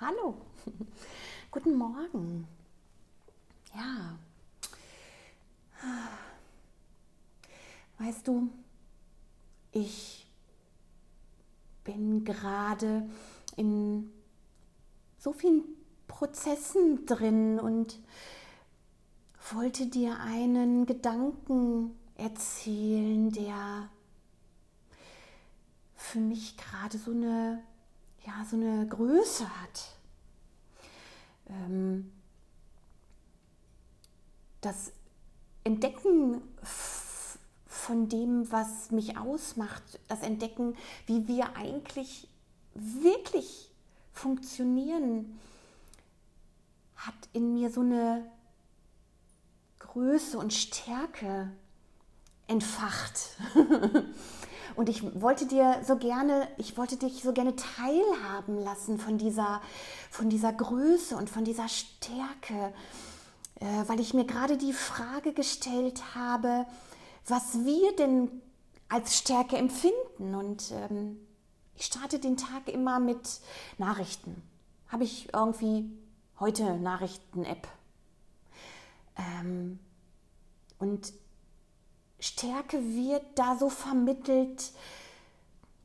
Hallo, guten Morgen. Ja, weißt du, ich bin gerade in so vielen Prozessen drin und wollte dir einen Gedanken erzählen, der für mich gerade so eine, ja, so eine Größe hat. Ähm, das Entdecken von dem, was mich ausmacht, das Entdecken, wie wir eigentlich wirklich funktionieren, hat in mir so eine Größe und Stärke entfacht. und ich wollte dir so gerne, ich wollte dich so gerne teilhaben lassen von dieser, von dieser Größe und von dieser Stärke, äh, weil ich mir gerade die Frage gestellt habe, was wir denn als Stärke empfinden. Und ähm, ich starte den Tag immer mit Nachrichten. Habe ich irgendwie heute Nachrichten-App. Ähm, und Stärke wird da so vermittelt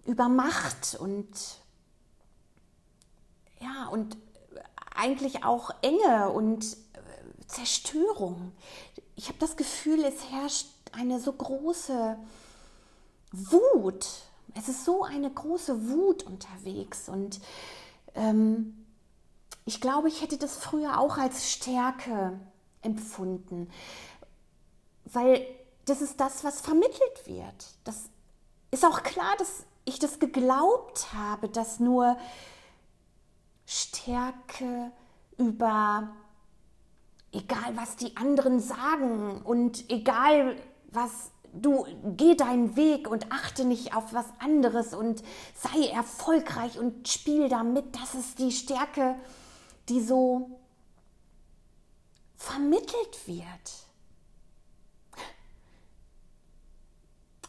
über Macht und ja, und eigentlich auch Enge und äh, Zerstörung. Ich habe das Gefühl, es herrscht eine so große Wut. Es ist so eine große Wut unterwegs und ähm, ich glaube, ich hätte das früher auch als Stärke empfunden, weil das ist das, was vermittelt wird. Das ist auch klar, dass ich das geglaubt habe, dass nur Stärke über egal was die anderen sagen und egal was du geh deinen Weg und achte nicht auf was anderes und sei erfolgreich und spiel damit. Das ist die Stärke, die so vermittelt wird.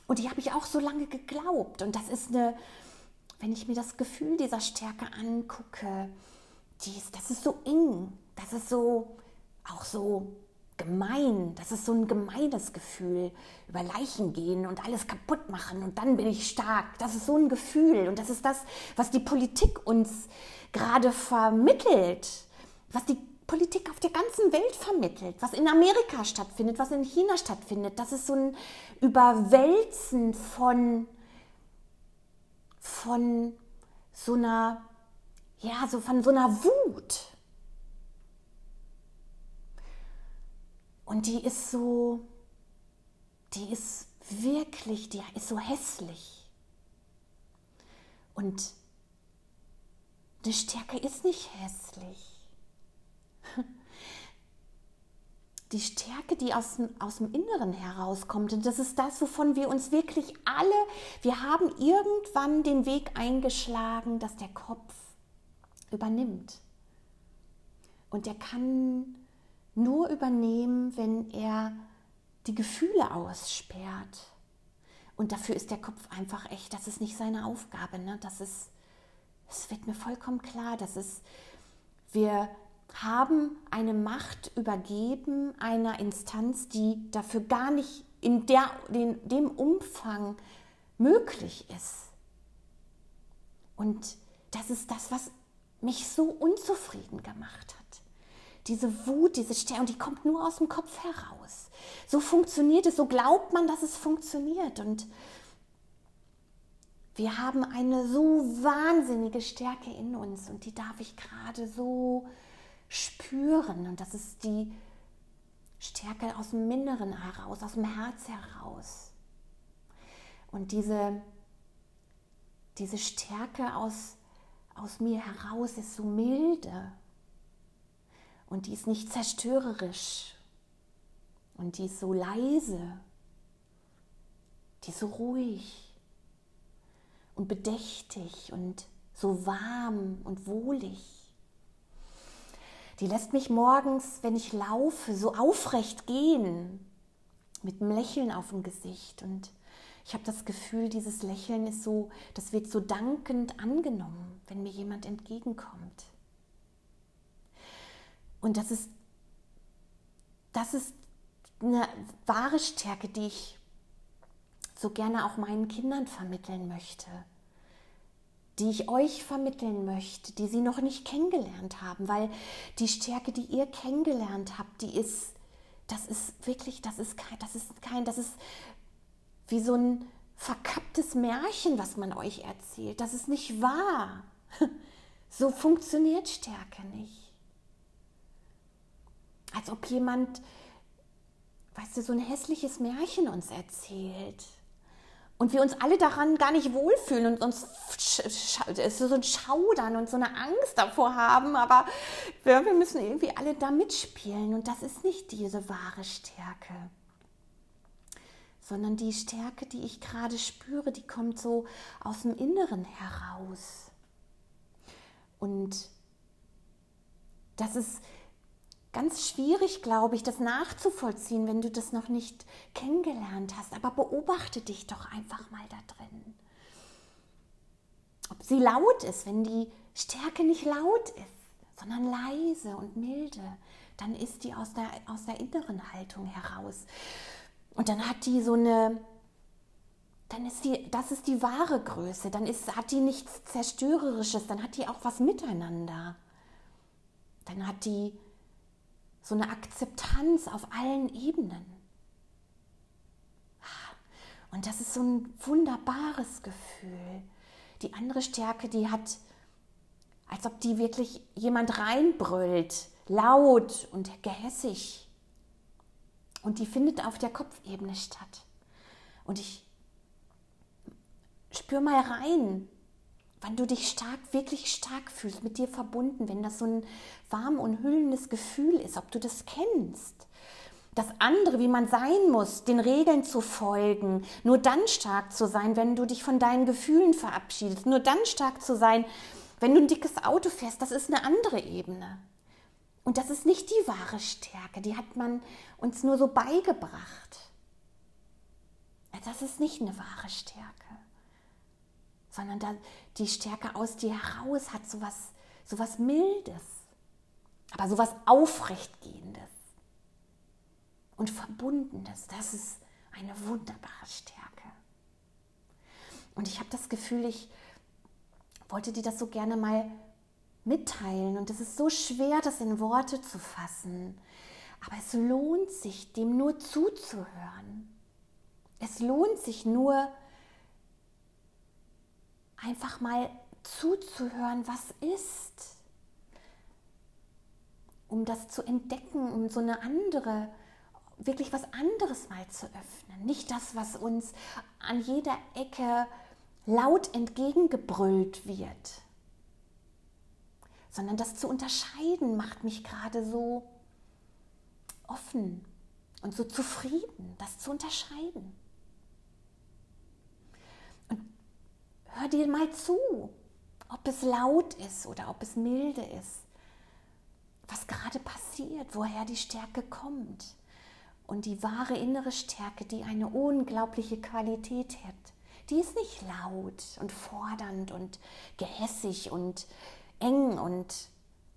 Und die habe ich auch so lange geglaubt. Und das ist eine, wenn ich mir das Gefühl dieser Stärke angucke, die ist, das ist so eng, das ist so auch so gemein, das ist so ein gemeines Gefühl, über Leichen gehen und alles kaputt machen und dann bin ich stark. Das ist so ein Gefühl und das ist das, was die Politik uns gerade vermittelt, was die Politik auf der ganzen Welt vermittelt, was in Amerika stattfindet, was in China stattfindet. Das ist so ein Überwälzen von, von so einer, ja, so von so einer Wut. Und die ist so, die ist wirklich, die ist so hässlich. Und eine Stärke ist nicht hässlich. Die Stärke, die aus dem, aus dem Inneren herauskommt. Und das ist das, wovon wir uns wirklich alle, wir haben irgendwann den Weg eingeschlagen, dass der Kopf übernimmt. Und der kann nur übernehmen, wenn er die Gefühle aussperrt. Und dafür ist der Kopf einfach echt, das ist nicht seine Aufgabe. Ne? Das ist, es wird mir vollkommen klar, dass es, wir haben eine Macht übergeben einer Instanz, die dafür gar nicht in, der, in dem Umfang möglich ist. Und das ist das, was mich so unzufrieden gemacht hat. Diese Wut, diese Stärke, die kommt nur aus dem Kopf heraus. So funktioniert es, so glaubt man, dass es funktioniert. Und wir haben eine so wahnsinnige Stärke in uns und die darf ich gerade so spüren. Und das ist die Stärke aus dem Inneren heraus, aus dem Herz heraus. Und diese, diese Stärke aus, aus mir heraus ist so milde und die ist nicht zerstörerisch und die ist so leise, die ist so ruhig und bedächtig und so warm und wohlig. Die lässt mich morgens, wenn ich laufe, so aufrecht gehen, mit einem Lächeln auf dem Gesicht. Und ich habe das Gefühl, dieses Lächeln ist so, das wird so dankend angenommen, wenn mir jemand entgegenkommt. Und das ist, das ist eine wahre Stärke, die ich so gerne auch meinen Kindern vermitteln möchte, die ich euch vermitteln möchte, die sie noch nicht kennengelernt haben, weil die Stärke, die ihr kennengelernt habt, die ist, das ist wirklich, das ist kein, das ist kein, das ist wie so ein verkapptes Märchen, was man euch erzählt. Das ist nicht wahr. So funktioniert Stärke nicht. Als ob jemand, weißt du, so ein hässliches Märchen uns erzählt. Und wir uns alle daran gar nicht wohlfühlen und uns so ein Schaudern und so eine Angst davor haben, aber wir müssen irgendwie alle da mitspielen und das ist nicht diese wahre Stärke sondern die Stärke, die ich gerade spüre, die kommt so aus dem Inneren heraus. Und das ist ganz schwierig, glaube ich, das nachzuvollziehen, wenn du das noch nicht kennengelernt hast. Aber beobachte dich doch einfach mal da drin. Ob sie laut ist, wenn die Stärke nicht laut ist, sondern leise und milde, dann ist die aus der, aus der inneren Haltung heraus. Und dann hat die so eine, dann ist die, das ist die wahre Größe, dann ist, hat die nichts Zerstörerisches, dann hat die auch was miteinander. Dann hat die so eine Akzeptanz auf allen Ebenen. Und das ist so ein wunderbares Gefühl. Die andere Stärke, die hat, als ob die wirklich jemand reinbrüllt, laut und gehässig. Und die findet auf der Kopfebene statt. Und ich spür mal rein, wann du dich stark, wirklich stark fühlst, mit dir verbunden, wenn das so ein warm und hüllendes Gefühl ist, ob du das kennst. Das andere, wie man sein muss, den Regeln zu folgen, nur dann stark zu sein, wenn du dich von deinen Gefühlen verabschiedest, nur dann stark zu sein, wenn du ein dickes Auto fährst, das ist eine andere Ebene. Und das ist nicht die wahre Stärke, die hat man uns nur so beigebracht. Das ist nicht eine wahre Stärke, sondern die Stärke aus dir heraus hat so was, so was Mildes, aber so was Aufrechtgehendes und Verbundenes. Das ist eine wunderbare Stärke. Und ich habe das Gefühl, ich wollte dir das so gerne mal mitteilen. Und es ist so schwer, das in Worte zu fassen. Aber es lohnt sich, dem nur zuzuhören. Es lohnt sich nur, einfach mal zuzuhören, was ist. Um das zu entdecken, um so eine andere, wirklich was anderes mal zu öffnen. Nicht das, was uns an jeder Ecke laut entgegengebrüllt wird sondern das zu unterscheiden macht mich gerade so offen und so zufrieden, das zu unterscheiden. Hör dir mal zu, ob es laut ist oder ob es milde ist, was gerade passiert, woher die Stärke kommt. Und die wahre innere Stärke, die eine unglaubliche Qualität hat, die ist nicht laut und fordernd und gehässig und eng und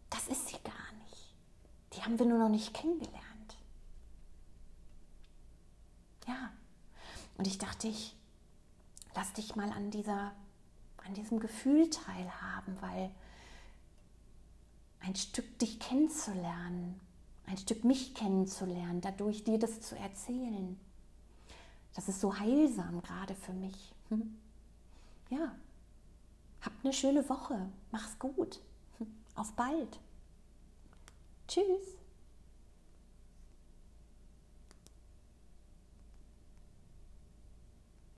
das ist sie gar nicht. Die haben wir nur noch nicht kennengelernt. Ja, und ich dachte, ich lass dich mal an, dieser, an diesem Gefühl teilhaben, weil ein Stück dich kennenzulernen, ein Stück mich kennenzulernen, dadurch dir das zu erzählen, das ist so heilsam gerade für mich. Hm? Ja, Habt eine schöne Woche. Mach's gut. Auf bald. Tschüss.